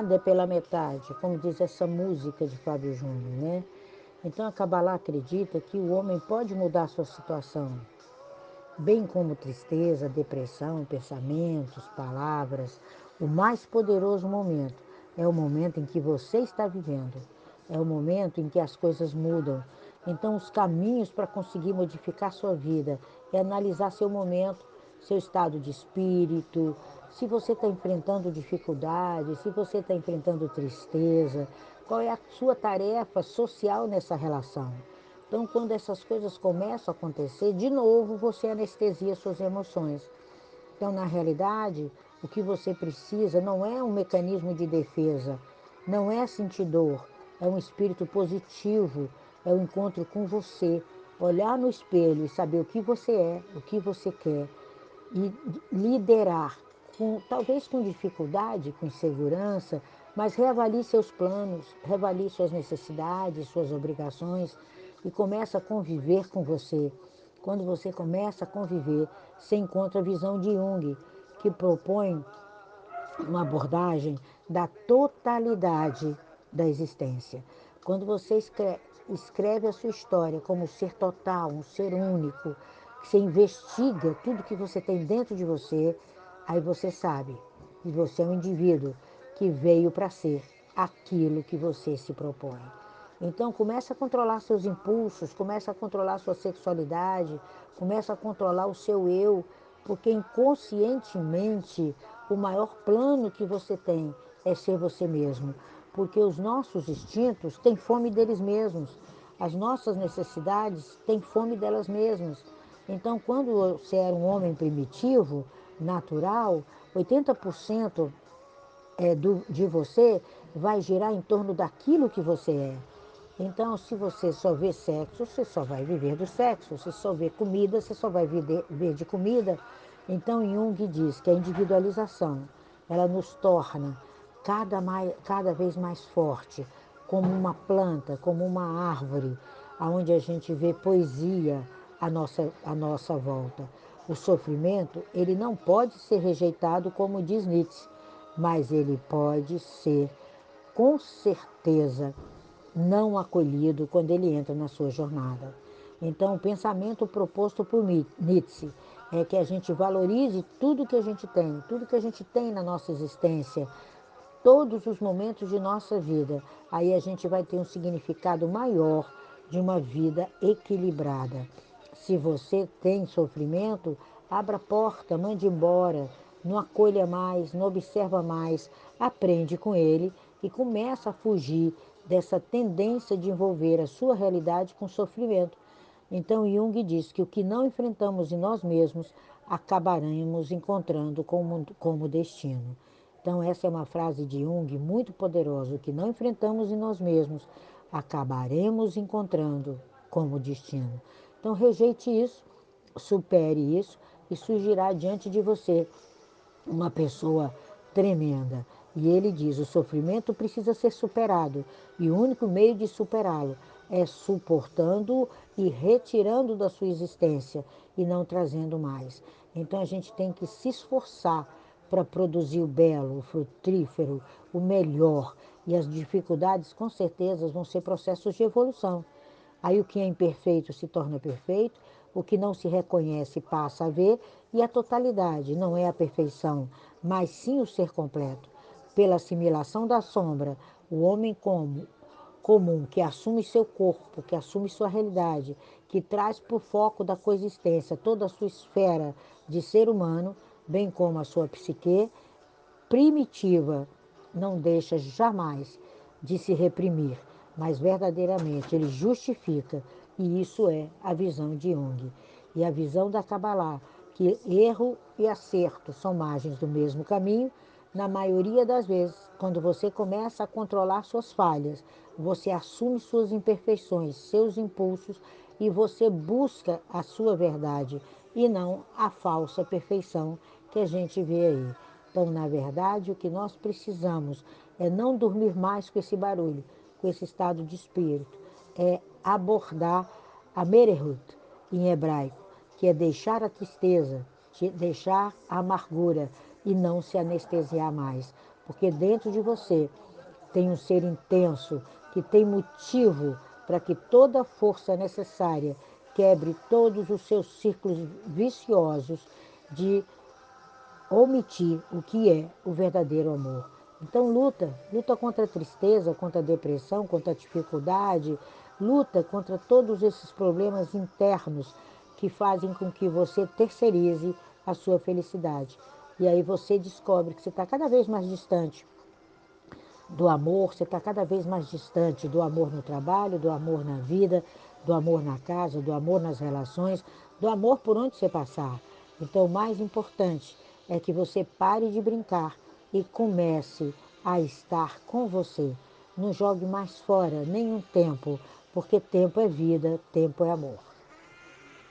nada é pela metade, como diz essa música de Fábio Júnior, né? Então a Kabbalah acredita que o homem pode mudar sua situação, bem como tristeza, depressão, pensamentos, palavras. O mais poderoso momento é o momento em que você está vivendo, é o momento em que as coisas mudam. Então, os caminhos para conseguir modificar sua vida é analisar seu momento, seu estado de espírito, se você está enfrentando dificuldades, se você está enfrentando tristeza, qual é a sua tarefa social nessa relação. Então, quando essas coisas começam a acontecer, de novo você anestesia suas emoções. Então, na realidade, o que você precisa não é um mecanismo de defesa, não é sentir dor, é um espírito positivo, é o um encontro com você, olhar no espelho e saber o que você é, o que você quer e liderar, com, talvez com dificuldade, com insegurança, mas reavalie seus planos, reavalie suas necessidades, suas obrigações e começa a conviver com você. Quando você começa a conviver, você encontra a visão de Jung, que propõe uma abordagem da totalidade da existência. Quando você escreve, escreve a sua história como um ser total, um ser único, que você investiga tudo que você tem dentro de você, aí você sabe que você é um indivíduo que veio para ser aquilo que você se propõe. Então começa a controlar seus impulsos, começa a controlar sua sexualidade, começa a controlar o seu eu, porque inconscientemente o maior plano que você tem é ser você mesmo, porque os nossos instintos têm fome deles mesmos, as nossas necessidades têm fome delas mesmas. Então, quando você era um homem primitivo, natural, 80% é, do, de você vai girar em torno daquilo que você é. Então, se você só vê sexo, você só vai viver do sexo. Se só vê comida, você só vai ver de comida. Então, Jung diz que a individualização, ela nos torna cada, mais, cada vez mais forte, como uma planta, como uma árvore, aonde a gente vê poesia à nossa, à nossa volta. O sofrimento, ele não pode ser rejeitado, como diz Nietzsche, mas ele pode ser, com certeza, não acolhido quando ele entra na sua jornada. Então, o pensamento proposto por Nietzsche é que a gente valorize tudo que a gente tem, tudo que a gente tem na nossa existência, todos os momentos de nossa vida. Aí a gente vai ter um significado maior de uma vida equilibrada. Se você tem sofrimento, abra a porta, mande embora, não acolha mais, não observa mais, aprende com ele e começa a fugir dessa tendência de envolver a sua realidade com sofrimento. Então Jung diz que o que não enfrentamos em nós mesmos acabaremos encontrando como, como destino. Então essa é uma frase de Jung muito poderosa. O que não enfrentamos em nós mesmos acabaremos encontrando como destino. Então rejeite isso, supere isso e surgirá diante de você uma pessoa tremenda. E ele diz: o sofrimento precisa ser superado e o único meio de superá-lo é suportando e retirando da sua existência e não trazendo mais. Então a gente tem que se esforçar para produzir o belo, o frutífero, o melhor. E as dificuldades, com certeza, vão ser processos de evolução. Aí o que é imperfeito se torna perfeito, o que não se reconhece passa a ver, e a totalidade não é a perfeição, mas sim o ser completo. Pela assimilação da sombra, o homem como comum que assume seu corpo, que assume sua realidade, que traz para o foco da coexistência toda a sua esfera de ser humano, bem como a sua psique primitiva, não deixa jamais de se reprimir, mas verdadeiramente ele justifica, e isso é a visão de Jung. E a visão da Kabbalah, que erro e acerto são margens do mesmo caminho, na maioria das vezes, quando você começa a controlar suas falhas, você assume suas imperfeições, seus impulsos e você busca a sua verdade e não a falsa perfeição que a gente vê aí. Então, na verdade, o que nós precisamos é não dormir mais com esse barulho, com esse estado de espírito, é abordar a merehut em hebraico, que é deixar a tristeza, deixar a amargura e não se anestesiar mais, porque dentro de você tem um ser intenso que tem motivo para que toda a força necessária quebre todos os seus círculos viciosos de omitir o que é o verdadeiro amor. Então luta, luta contra a tristeza, contra a depressão, contra a dificuldade, luta contra todos esses problemas internos que fazem com que você terceirize a sua felicidade. E aí você descobre que você está cada vez mais distante do amor, você está cada vez mais distante do amor no trabalho, do amor na vida, do amor na casa, do amor nas relações, do amor por onde você passar. Então, o mais importante é que você pare de brincar e comece a estar com você. Não jogue mais fora nenhum tempo, porque tempo é vida, tempo é amor.